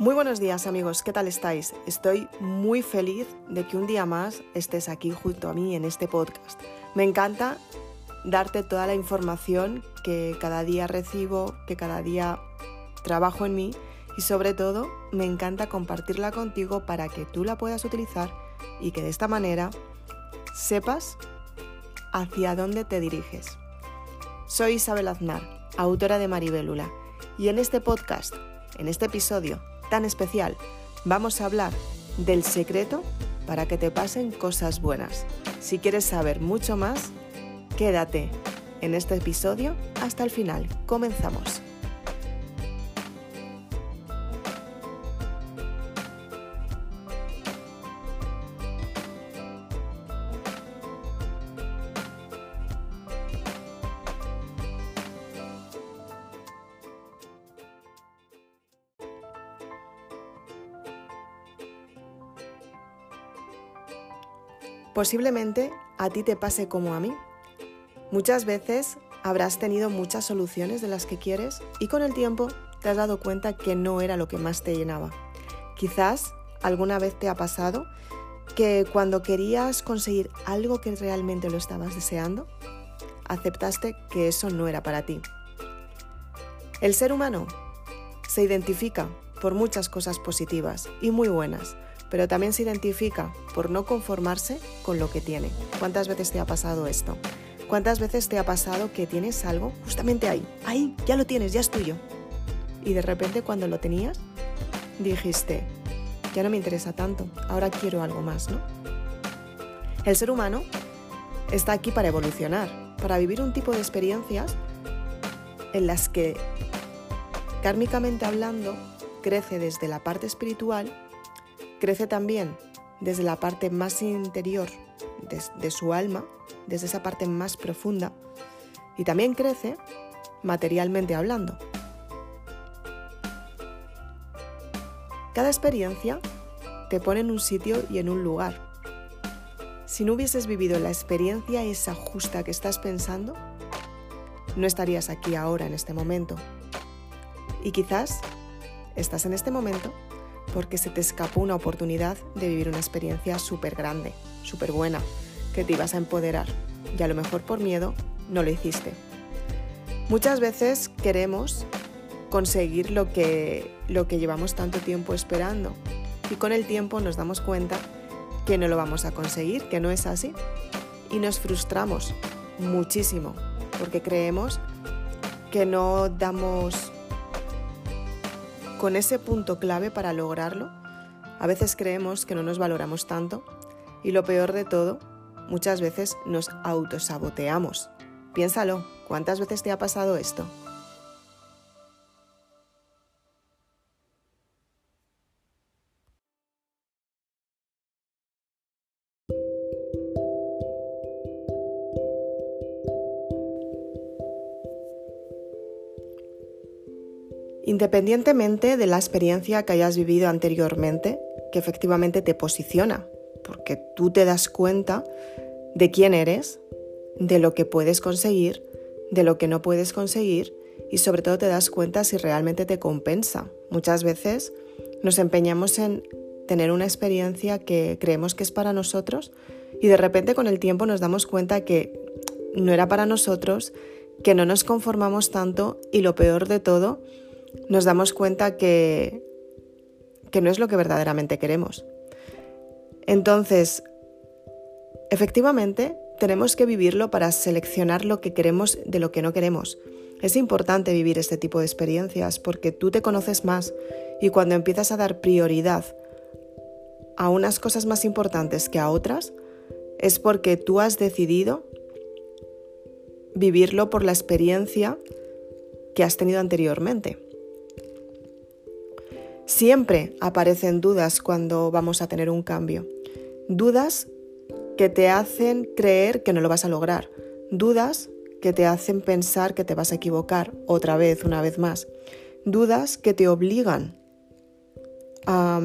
Muy buenos días amigos, ¿qué tal estáis? Estoy muy feliz de que un día más estés aquí junto a mí en este podcast. Me encanta darte toda la información que cada día recibo, que cada día trabajo en mí y sobre todo me encanta compartirla contigo para que tú la puedas utilizar y que de esta manera sepas hacia dónde te diriges. Soy Isabel Aznar, autora de Maribélula, y en este podcast, en este episodio, tan especial, vamos a hablar del secreto para que te pasen cosas buenas. Si quieres saber mucho más, quédate en este episodio hasta el final. Comenzamos. Posiblemente a ti te pase como a mí. Muchas veces habrás tenido muchas soluciones de las que quieres y con el tiempo te has dado cuenta que no era lo que más te llenaba. Quizás alguna vez te ha pasado que cuando querías conseguir algo que realmente lo estabas deseando, aceptaste que eso no era para ti. El ser humano se identifica por muchas cosas positivas y muy buenas, pero también se identifica por no conformarse con lo que tiene. ¿Cuántas veces te ha pasado esto? ¿Cuántas veces te ha pasado que tienes algo justamente ahí? Ahí, ya lo tienes, ya es tuyo. Y de repente cuando lo tenías, dijiste, ya no me interesa tanto, ahora quiero algo más, ¿no? El ser humano está aquí para evolucionar, para vivir un tipo de experiencias en las que, kármicamente hablando, crece desde la parte espiritual Crece también desde la parte más interior de, su alma, desde esa parte más profunda, y también crece materialmente hablando. Cada experiencia te pone en un sitio y en un lugar. Si no hubieses vivido la experiencia esa justa que estás pensando, no estarías aquí ahora en este momento. Y quizás estás en este momento porque se te escapó una oportunidad de vivir una experiencia súper grande, súper buena, que te ibas a empoderar y a lo mejor por miedo no lo hiciste. Muchas veces queremos conseguir lo que, lo que llevamos tanto tiempo esperando y con el tiempo nos damos cuenta que no lo vamos a conseguir, que no es así y nos frustramos muchísimo porque creemos que no damos con ese punto clave para lograrlo, a veces creemos que no nos valoramos tanto y lo peor de todo, muchas veces nos autosaboteamos. Piénsalo, ¿cuántas veces te ha pasado esto? Independientemente de la experiencia que hayas vivido anteriormente, que efectivamente te posiciona, porque tú te das cuenta de quién eres, de lo que puedes conseguir, de lo que no puedes conseguir y sobre todo te das cuenta si realmente te compensa. Muchas veces nos empeñamos en tener una experiencia que creemos que es para nosotros y de repente con el tiempo nos damos cuenta que no era para nosotros, que no nos conformamos tanto y lo peor de todo nos damos cuenta que, que no es lo que verdaderamente queremos. Entonces, efectivamente, tenemos que vivirlo para seleccionar lo que queremos de lo que no queremos. Es importante vivir este tipo de experiencias porque tú te conoces más y cuando empiezas a dar prioridad a unas cosas más importantes que a otras, es porque tú has decidido vivirlo por la experiencia que has tenido anteriormente. Siempre aparecen dudas cuando vamos a tener un cambio. Dudas que te hacen creer que no lo vas a lograr. Dudas que te hacen pensar que te vas a equivocar otra vez, una vez más. Dudas que te obligan a,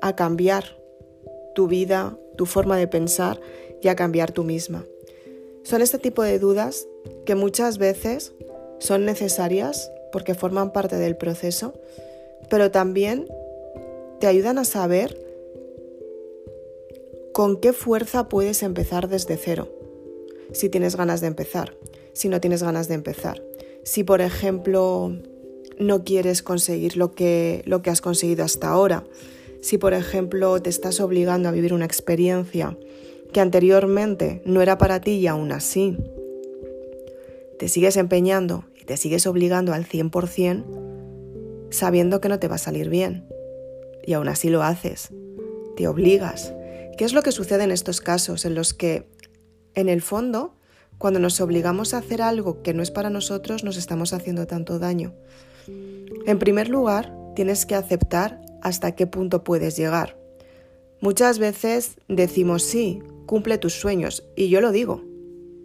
a cambiar tu vida, tu forma de pensar y a cambiar tú misma. Son este tipo de dudas que muchas veces son necesarias porque forman parte del proceso, pero también te ayudan a saber con qué fuerza puedes empezar desde cero. Si tienes ganas de empezar, si no tienes ganas de empezar. Si, por ejemplo, no quieres conseguir lo que, lo que has conseguido hasta ahora. Si, por ejemplo, te estás obligando a vivir una experiencia que anteriormente no era para ti y aún así te sigues empeñando te sigues obligando al 100% sabiendo que no te va a salir bien. Y aún así lo haces. Te obligas. ¿Qué es lo que sucede en estos casos en los que, en el fondo, cuando nos obligamos a hacer algo que no es para nosotros, nos estamos haciendo tanto daño? En primer lugar, tienes que aceptar hasta qué punto puedes llegar. Muchas veces decimos sí, cumple tus sueños, y yo lo digo,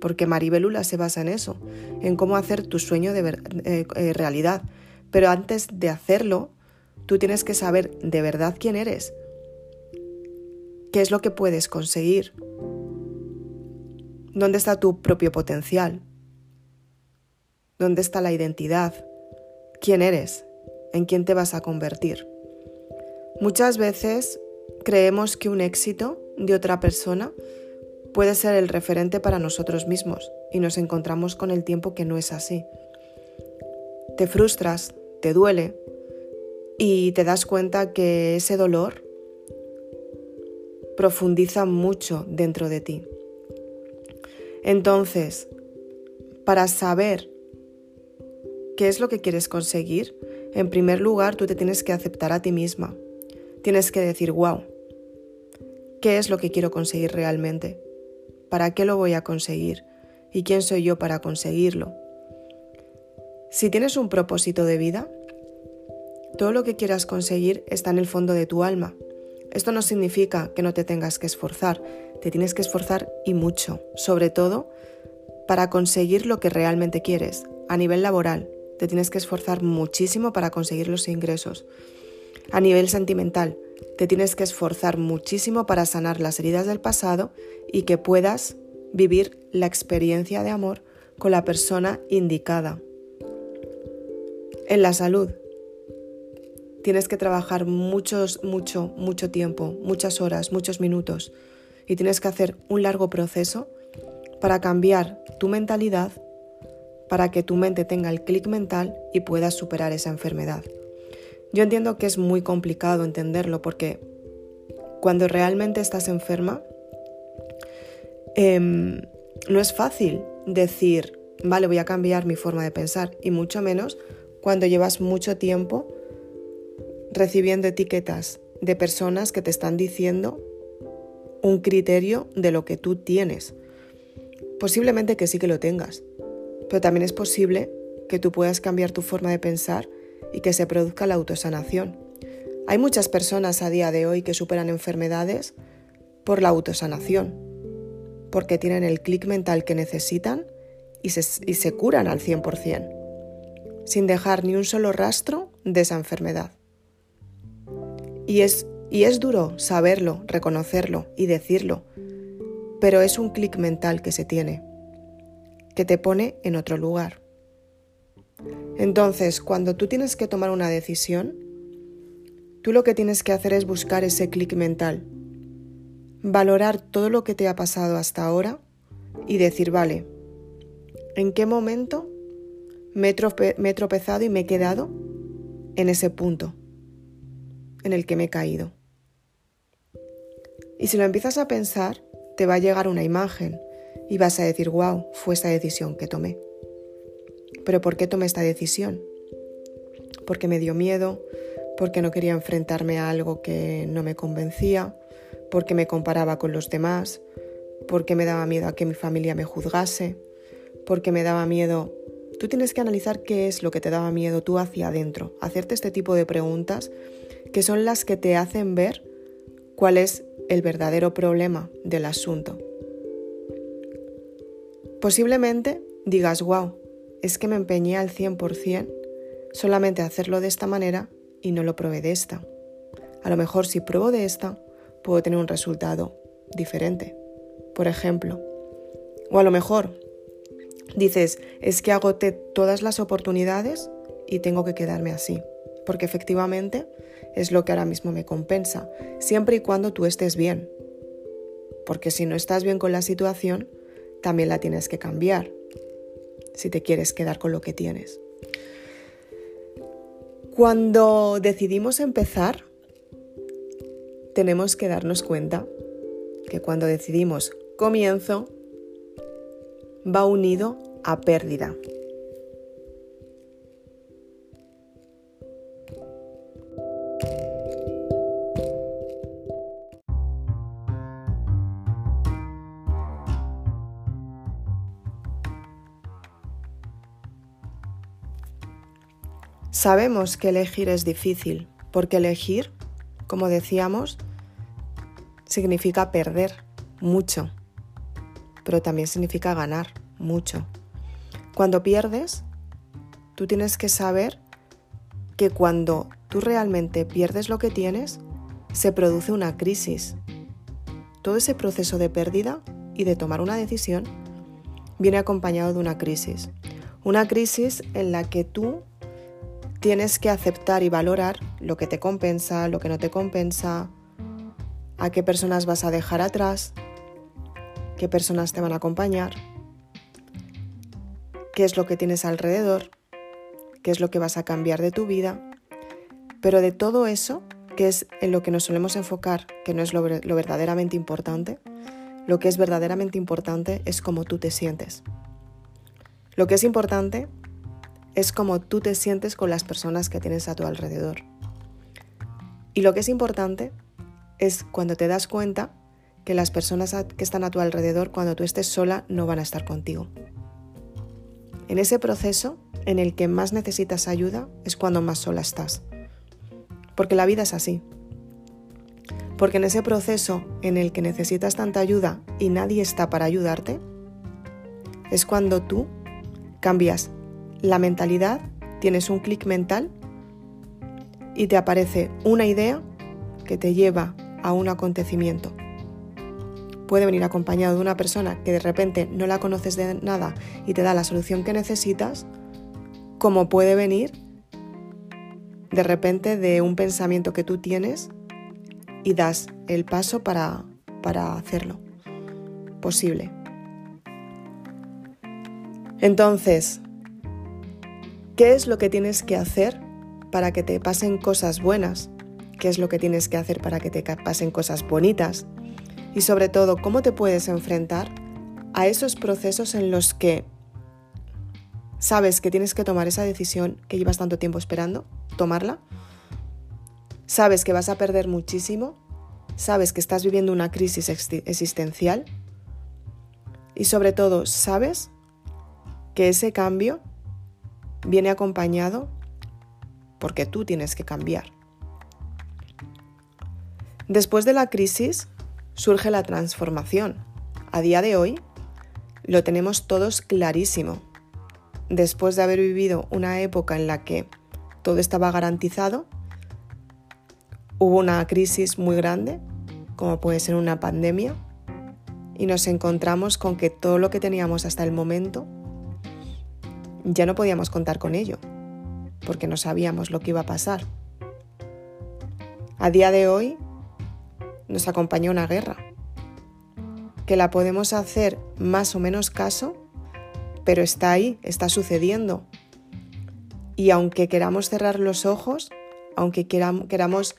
porque Maribelula se basa en eso, en cómo hacer tu sueño de eh, eh, realidad. Pero antes de hacerlo, tú tienes que saber de verdad quién eres, qué es lo que puedes conseguir, dónde está tu propio potencial, dónde está la identidad, quién eres, en quién te vas a convertir. Muchas veces creemos que un éxito de otra persona puede ser el referente para nosotros mismos y nos encontramos con el tiempo que no es así. Te frustras, te duele y te das cuenta que ese dolor profundiza mucho dentro de ti. Entonces, para saber qué es lo que quieres conseguir, en primer lugar tú te tienes que aceptar a ti misma. Tienes que decir, wow, ¿qué es lo que quiero conseguir realmente? ¿Para qué lo voy a conseguir? ¿Y quién soy yo para conseguirlo? Si tienes un propósito de vida, todo lo que quieras conseguir está en el fondo de tu alma. Esto no significa que no te tengas que esforzar, te tienes que esforzar y mucho, sobre todo para conseguir lo que realmente quieres. A nivel laboral, te tienes que esforzar muchísimo para conseguir los ingresos. A nivel sentimental, te tienes que esforzar muchísimo para sanar las heridas del pasado y que puedas vivir la experiencia de amor con la persona indicada. En la salud, tienes que trabajar muchos, mucho, mucho tiempo, muchas horas, muchos minutos y tienes que hacer un largo proceso para cambiar tu mentalidad, para que tu mente tenga el clic mental y puedas superar esa enfermedad. Yo entiendo que es muy complicado entenderlo porque cuando realmente estás enferma, em, no es fácil decir, vale, voy a cambiar mi forma de pensar, y mucho menos cuando llevas mucho tiempo recibiendo etiquetas de personas que te están diciendo un criterio de lo que tú tienes. Posiblemente que sí que lo tengas, pero también es posible que tú puedas cambiar tu forma de pensar y que se produzca la autosanación. Hay muchas personas a día de hoy que superan enfermedades por la autosanación, porque tienen el clic mental que necesitan y se, y se curan al 100%, sin dejar ni un solo rastro de esa enfermedad. Y es, y es duro saberlo, reconocerlo y decirlo, pero es un clic mental que se tiene, que te pone en otro lugar. Entonces, cuando tú tienes que tomar una decisión, tú lo que tienes que hacer es buscar ese clic mental, valorar todo lo que te ha pasado hasta ahora y decir, vale, ¿en qué momento me he, tropezado y me he quedado en ese punto en el que me he caído? Y si lo empiezas a pensar, te va a llegar una imagen y vas a decir, wow, fue esa decisión que tomé. Pero ¿por qué tomé esta decisión? Porque me dio miedo, porque no quería enfrentarme a algo que no me convencía, porque me comparaba con los demás, porque me daba miedo a que mi familia me juzgase, porque me daba miedo... Tú tienes que analizar qué es lo que te daba miedo tú hacia adentro, hacerte este tipo de preguntas que son las que te hacen ver cuál es el verdadero problema del asunto. Posiblemente digas, wow, es que me empeñé al 100% solamente a hacerlo de esta manera y no lo probé de esta. A lo mejor si pruebo de esta, puedo tener un resultado diferente, por ejemplo. O a lo mejor dices, es que agoté todas las oportunidades y tengo que quedarme así. porque efectivamente es lo que ahora mismo me compensa, siempre y cuando tú estés bien. Porque si no estás bien con la situación, también la tienes que cambiar, si te quieres quedar con lo que tienes. Cuando decidimos empezar, tenemos que darnos cuenta que cuando decidimos comienzo, va unido a pérdida. Sabemos que elegir es difícil, porque elegir, como decíamos, significa perder mucho, pero también significa ganar mucho. Cuando pierdes, tú tienes que saber que cuando tú realmente pierdes lo que tienes, se produce una crisis. Todo ese proceso de pérdida y de tomar una decisión viene acompañado de una crisis. Una crisis en la que tú tienes que aceptar y valorar lo que te compensa, lo que no te compensa, a qué personas vas a dejar atrás, qué personas te van a acompañar, qué es lo que tienes alrededor, qué es lo que vas a cambiar de tu vida. Pero de todo eso, que es en lo que nos solemos enfocar, que no es lo, lo verdaderamente importante, lo que es verdaderamente importante es cómo tú te sientes. Lo que es importante es cómo tú te sientes con las personas que tienes a tu alrededor. Y lo que es importante es cuando te das cuenta que las personas que están a tu alrededor cuando tú estés sola no van a estar contigo. En ese proceso en el que más necesitas ayuda es cuando más sola estás. Porque la vida es así. Porque en ese proceso en el que necesitas tanta ayuda y nadie está para ayudarte, es cuando tú cambias la mentalidad, tienes un clic mental y te aparece una idea que te lleva a un acontecimiento. Puede venir acompañado de una persona que de repente no la conoces de nada y te da la solución que necesitas, como puede venir de repente de un pensamiento que tú tienes y das el paso para, para hacerlo posible. Entonces, ¿qué es lo que tienes que hacer para que te pasen cosas buenas? qué es lo que tienes que hacer para que te pasen cosas bonitas y sobre todo cómo te puedes enfrentar a esos procesos en los que sabes que tienes que tomar esa decisión que llevas tanto tiempo esperando, tomarla, sabes que vas a perder muchísimo, sabes que estás viviendo una crisis existencial y sobre todo sabes que ese cambio viene acompañado porque tú tienes que cambiar. Después de la crisis surge la transformación. A día de hoy lo tenemos todos clarísimo. Después de haber vivido una época en la que todo estaba garantizado, hubo una crisis muy grande, como puede ser una pandemia, y nos encontramos con que todo lo que teníamos hasta el momento ya no podíamos contar con ello, porque no sabíamos lo que iba a pasar. A día de hoy nos acompaña una guerra, que la podemos hacer más o menos caso, pero está ahí, está sucediendo. Y aunque queramos cerrar los ojos, aunque queramos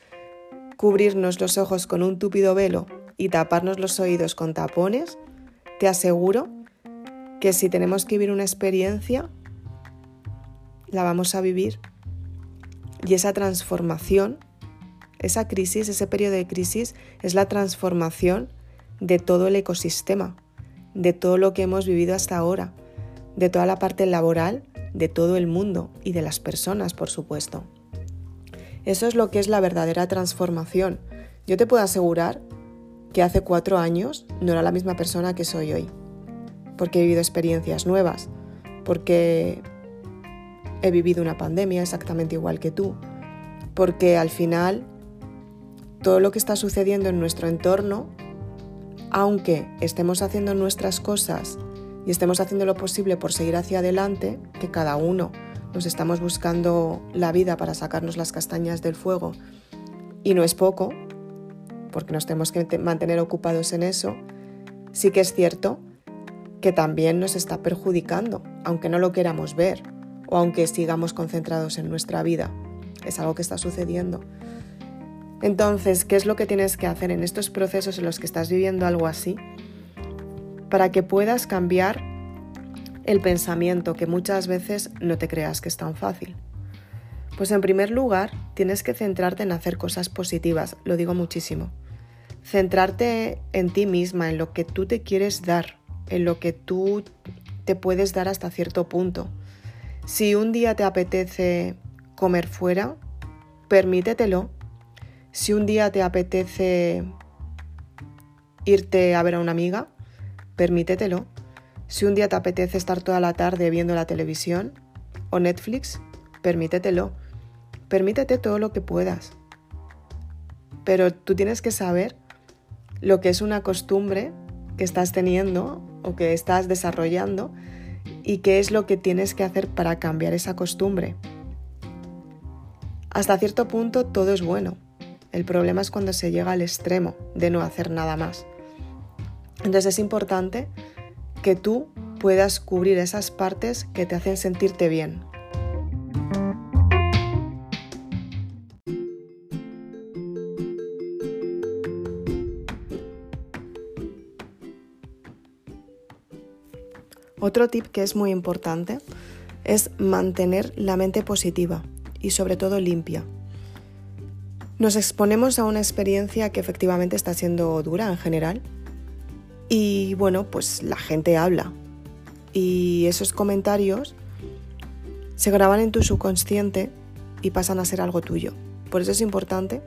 cubrirnos los ojos con un túpido velo y taparnos los oídos con tapones, te aseguro que si tenemos que vivir una experiencia, la vamos a vivir. Y esa transformación esa crisis, ese periodo de crisis, es la transformación de todo el ecosistema, de todo lo que hemos vivido hasta ahora, de toda la parte laboral, de todo el mundo y de las personas, por supuesto. Eso es lo que es la verdadera transformación. Yo te puedo asegurar que hace cuatro años no era la misma persona que soy hoy, porque he vivido experiencias nuevas, porque he vivido una pandemia exactamente igual que tú, porque al final todo lo que está sucediendo en nuestro entorno, aunque estemos haciendo nuestras cosas y estemos haciendo lo posible por seguir hacia adelante, que cada uno nos estamos buscando la vida para sacarnos las castañas del fuego y no es poco, porque nos tenemos que mantener ocupados en eso, sí que es cierto que también nos está perjudicando, aunque no lo queramos ver o aunque sigamos concentrados en nuestra vida. Es algo que está sucediendo. Entonces, ¿qué es lo que tienes que hacer en estos procesos en los que estás viviendo algo así? Para que puedas cambiar el pensamiento que muchas veces no te creas que es tan fácil. Pues en primer lugar, tienes que centrarte en hacer cosas positivas, lo digo muchísimo. Centrarte en ti misma, en lo que tú te quieres dar, en lo que tú te puedes dar hasta cierto punto. Si un día te apetece comer fuera, permítetelo. Si un día te apetece irte a ver a una amiga, permítetelo. Si un día te apetece estar toda la tarde viendo la televisión o Netflix, permítetelo. Permítete todo lo que puedas. Pero tú tienes que saber lo que es una costumbre que estás teniendo o que estás desarrollando y qué es lo que tienes que hacer para cambiar esa costumbre. Hasta cierto punto todo es bueno. El problema es cuando se llega al extremo de no hacer nada más. Entonces es importante que tú puedas cubrir esas partes que te hacen sentirte bien. Otro tip que es muy importante es mantener la mente positiva y sobre todo limpia. Nos exponemos a una experiencia que efectivamente está siendo dura en general, y bueno, pues la gente habla. Y esos comentarios se graban en tu subconsciente y pasan a ser algo tuyo. Por eso es importante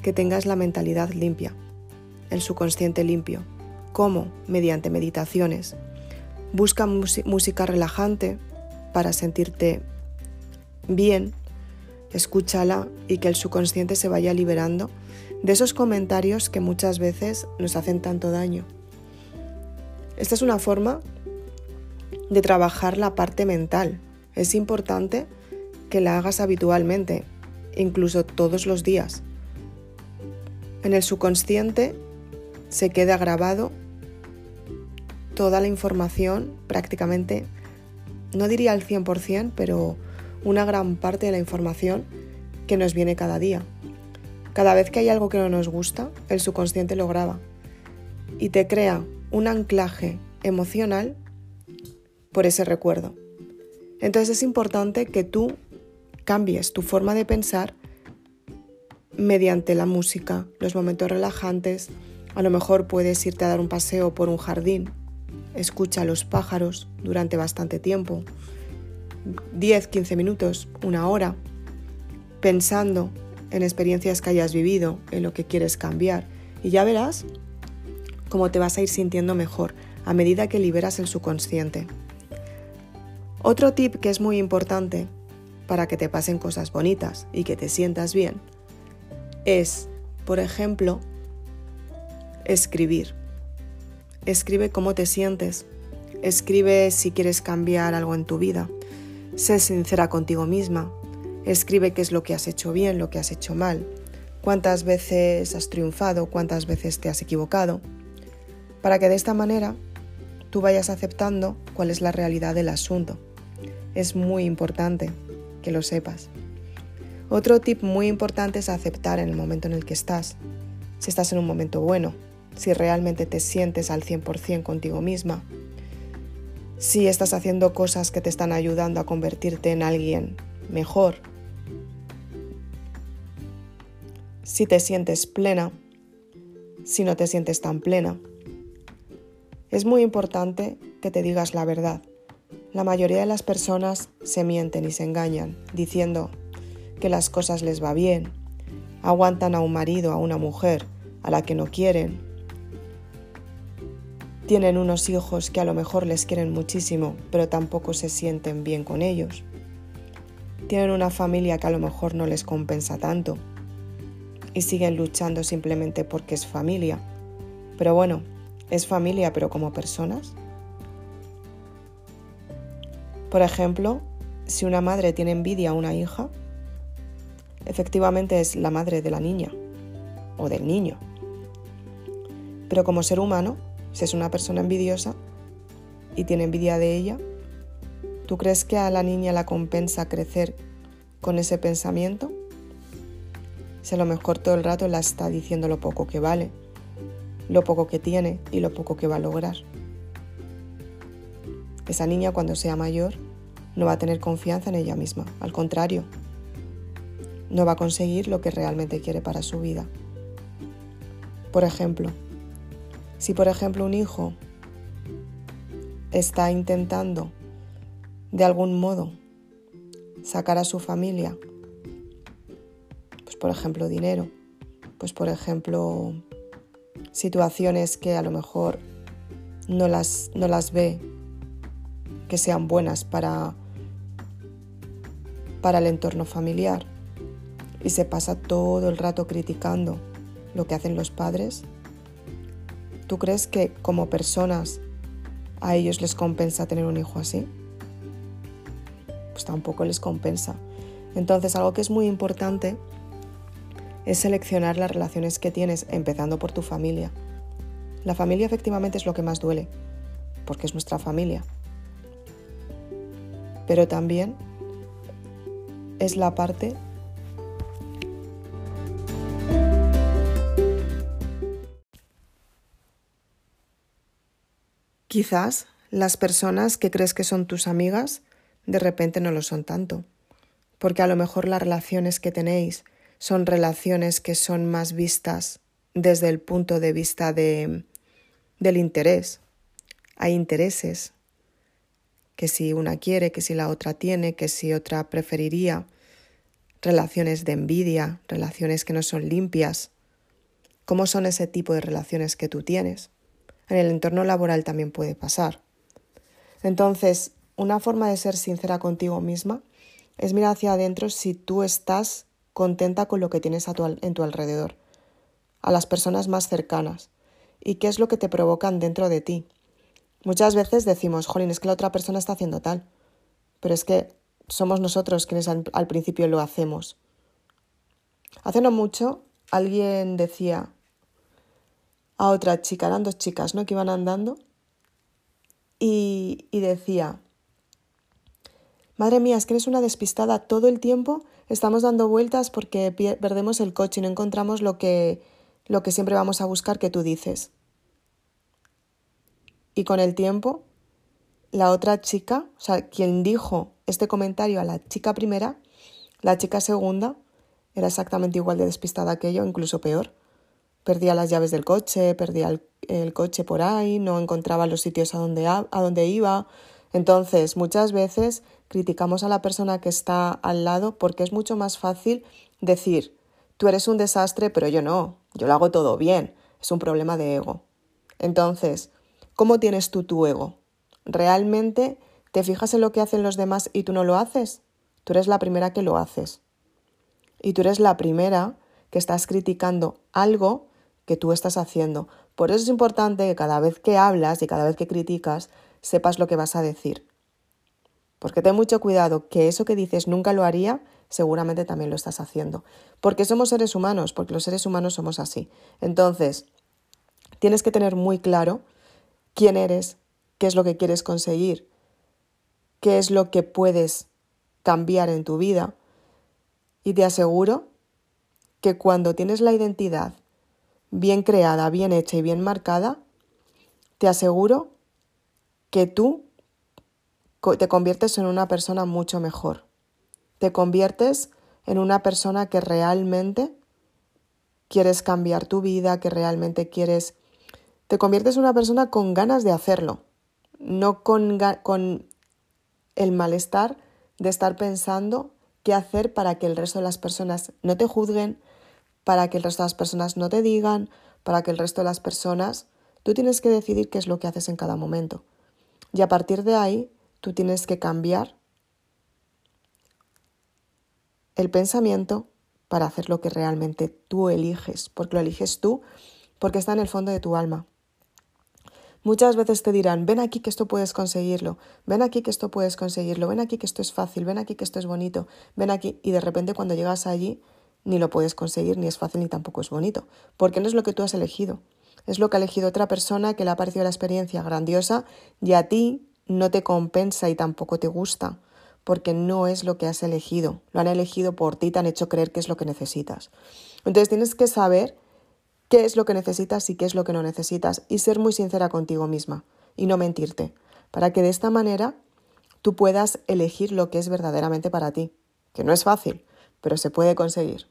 que tengas la mentalidad limpia, el subconsciente limpio. ¿Cómo? Mediante meditaciones. Busca música relajante para sentirte bien, escúchala y que el subconsciente se vaya liberando de esos comentarios que muchas veces nos hacen tanto daño. Esta es una forma de trabajar la parte mental. Es importante que la hagas habitualmente, incluso todos los días. En el subconsciente se queda grabado toda la información, prácticamente, no diría al 100%, pero una gran parte de la información que nos viene cada día. Cada vez que hay algo que no nos gusta, el subconsciente lo graba y te crea un anclaje emocional por ese recuerdo. Entonces es importante que tú cambies tu forma de pensar mediante la música, los momentos relajantes. A lo mejor puedes irte a dar un paseo por un jardín, escucha a los pájaros durante bastante tiempo, 10, 15 minutos, una hora, pensando en experiencias que hayas vivido, en lo que quieres cambiar. Y ya verás cómo te vas a ir sintiendo mejor a medida que liberas el subconsciente. Otro tip que es muy importante para que te pasen cosas bonitas y que te sientas bien es, por ejemplo, escribir. Escribe cómo te sientes, escribe si quieres cambiar algo en tu vida, sé sincera contigo misma, escribe qué es lo que has hecho bien, lo que has hecho mal, cuántas veces has triunfado, cuántas veces te has equivocado para que de esta manera tú vayas aceptando cuál es la realidad del asunto. Es muy importante que lo sepas. Otro tip muy importante es aceptar en el momento en el que estás. Si estás en un momento bueno, si realmente te sientes al 100% contigo misma, si estás haciendo cosas que te están ayudando a convertirte en alguien mejor, si te sientes plena, si no te sientes tan plena. Es muy importante que te digas la verdad. La mayoría de las personas se mienten y se engañan, diciendo que las cosas les va bien, aguantan a un marido, a una mujer, a la que no quieren, tienen unos hijos que a lo mejor les quieren muchísimo, pero tampoco se sienten bien con ellos. Tienen una familia que a lo mejor no les compensa tanto y siguen luchando simplemente porque es familia. Pero bueno, es familia, pero como personas. Por ejemplo, si una madre tiene envidia a una hija, efectivamente es la madre de la niña o del niño. Pero como ser humano, si es una persona envidiosa y tiene envidia de ella, ¿tú crees que a la niña la compensa crecer con ese pensamiento? Si a lo mejor todo el rato la está diciendo lo poco que vale, lo poco que tiene y lo poco que va a lograr. Esa niña cuando sea mayor no va a tener confianza en ella misma, al contrario, no va a conseguir lo que realmente quiere para su vida. Por ejemplo, si por ejemplo un hijo está intentando de algún modo sacar a su familia, pues por ejemplo dinero, pues por ejemplo situaciones que a lo mejor no las, no las ve que sean buenas para, para el entorno familiar y se pasa todo el rato criticando lo que hacen los padres, ¿tú crees que como personas a ellos les compensa tener un hijo así? Pues tampoco les compensa. Entonces algo que es muy importante es seleccionar las relaciones que tienes, empezando por tu familia. La familia efectivamente es lo que más duele, porque es nuestra familia. Pero también es la parte Quizás las personas que crees que son tus amigas de repente no lo son tanto, porque a lo mejor las relaciones que tenéis son relaciones que son más vistas desde el punto de vista de, del interés. Hay intereses, que si una quiere, que si la otra tiene, que si otra preferiría, relaciones de envidia, relaciones que no son limpias. ¿Cómo son ese tipo de relaciones que tú tienes? En el entorno laboral también puede pasar. Entonces, una forma de ser sincera contigo misma es mirar hacia adentro si tú estás contenta con lo que tienes a tu, en tu alrededor, a las personas más cercanas, y qué es lo que te provocan dentro de ti. Muchas veces decimos, jolín, es que la otra persona está haciendo tal, pero es que somos nosotros quienes al, al principio lo hacemos. Hace no mucho alguien decía, a otra chica, eran dos chicas, ¿no? Que iban andando y, y decía, madre mía, es que eres una despistada todo el tiempo, estamos dando vueltas porque perdemos el coche y no encontramos lo que, lo que siempre vamos a buscar que tú dices. Y con el tiempo, la otra chica, o sea, quien dijo este comentario a la chica primera, la chica segunda, era exactamente igual de despistada que yo, incluso peor. Perdía las llaves del coche, perdía el, coche por ahí, no encontraba los sitios a donde, a, a donde iba. Entonces, muchas veces criticamos a la persona que está al lado porque es mucho más fácil decir, tú eres un desastre, pero yo no, yo lo hago todo bien. Es un problema de ego. Entonces, ¿cómo tienes tú tu ego? ¿Realmente te fijas en lo que hacen los demás y tú no lo haces? Tú eres la primera que lo haces. Y tú eres la primera que estás criticando algo que tú estás haciendo. Por eso es importante que cada vez que hablas y cada vez que criticas, sepas lo que vas a decir. Porque ten mucho cuidado que eso que dices nunca lo haría, seguramente también lo estás haciendo. Porque somos seres humanos, porque los seres humanos somos así. Entonces, tienes que tener muy claro quién eres, qué es lo que quieres conseguir, qué es lo que puedes cambiar en tu vida. Y te aseguro que cuando tienes la identidad bien creada, bien hecha y bien marcada, te aseguro que tú te conviertes en una persona mucho mejor. Te conviertes en una persona que realmente quieres cambiar tu vida, que realmente quieres... Te conviertes en una persona con ganas de hacerlo, no con, con el malestar de estar pensando qué hacer para que el resto de las personas no te juzguen, para que el resto de las personas no te digan, para que el resto de las personas, tú tienes que decidir qué es lo que haces en cada momento. Y a partir de ahí, tú tienes que cambiar el pensamiento para hacer lo que realmente tú eliges, porque lo eliges tú, porque está en el fondo de tu alma. Muchas veces te dirán, ven aquí que esto puedes conseguirlo, ven aquí que esto puedes conseguirlo, ven aquí que esto es fácil, ven aquí que esto es bonito, ven aquí y de repente cuando llegas allí ni lo puedes conseguir, ni es fácil, ni tampoco es bonito, porque no es lo que tú has elegido. Es lo que ha elegido otra persona que le ha parecido la experiencia grandiosa y a ti no te compensa y tampoco te gusta, porque no es lo que has elegido. Lo han elegido por ti, te han hecho creer que es lo que necesitas. Entonces tienes que saber qué es lo que necesitas y qué es lo que no necesitas y ser muy sincera contigo misma y no mentirte, para que de esta manera tú puedas elegir lo que es verdaderamente para ti, que no es fácil, pero se puede conseguir.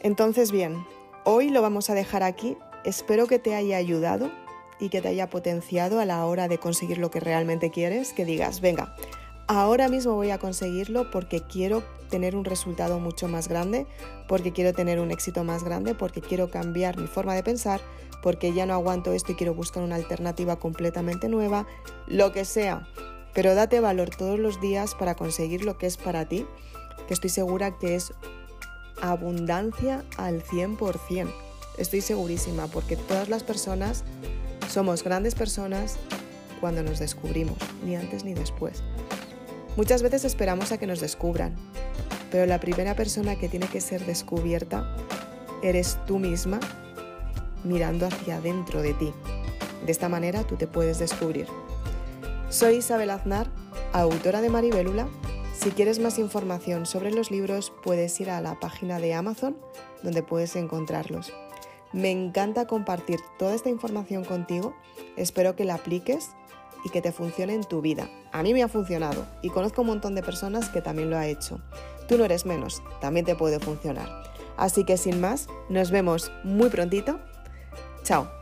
Entonces, bien, hoy lo vamos a dejar aquí. Espero que te haya ayudado y que te haya potenciado a la hora de conseguir lo que realmente quieres, que digas, venga, ahora mismo voy a conseguirlo porque quiero tener un resultado mucho más grande, porque quiero tener un éxito más grande, porque quiero cambiar mi forma de pensar, porque ya no aguanto esto y quiero buscar una alternativa completamente nueva, lo que sea. Pero date valor todos los días para conseguir lo que es para ti, que estoy segura que es abundancia al 100%. Estoy segurísima porque todas las personas somos grandes personas cuando nos descubrimos, ni antes ni después. Muchas veces esperamos a que nos descubran, pero la primera persona que tiene que ser descubierta eres tú misma mirando hacia adentro de ti. De esta manera tú te puedes descubrir. Soy Isabel Aznar, autora de Maribélula si quieres más información sobre los libros, puedes ir a la página de Amazon donde puedes encontrarlos. Me encanta compartir toda esta información contigo, espero que la apliques y que te funcione en tu vida. A mí me ha funcionado y conozco un montón de personas que también lo ha hecho. Tú no eres menos, también te puede funcionar. Así que sin más, nos vemos muy prontito. Chao.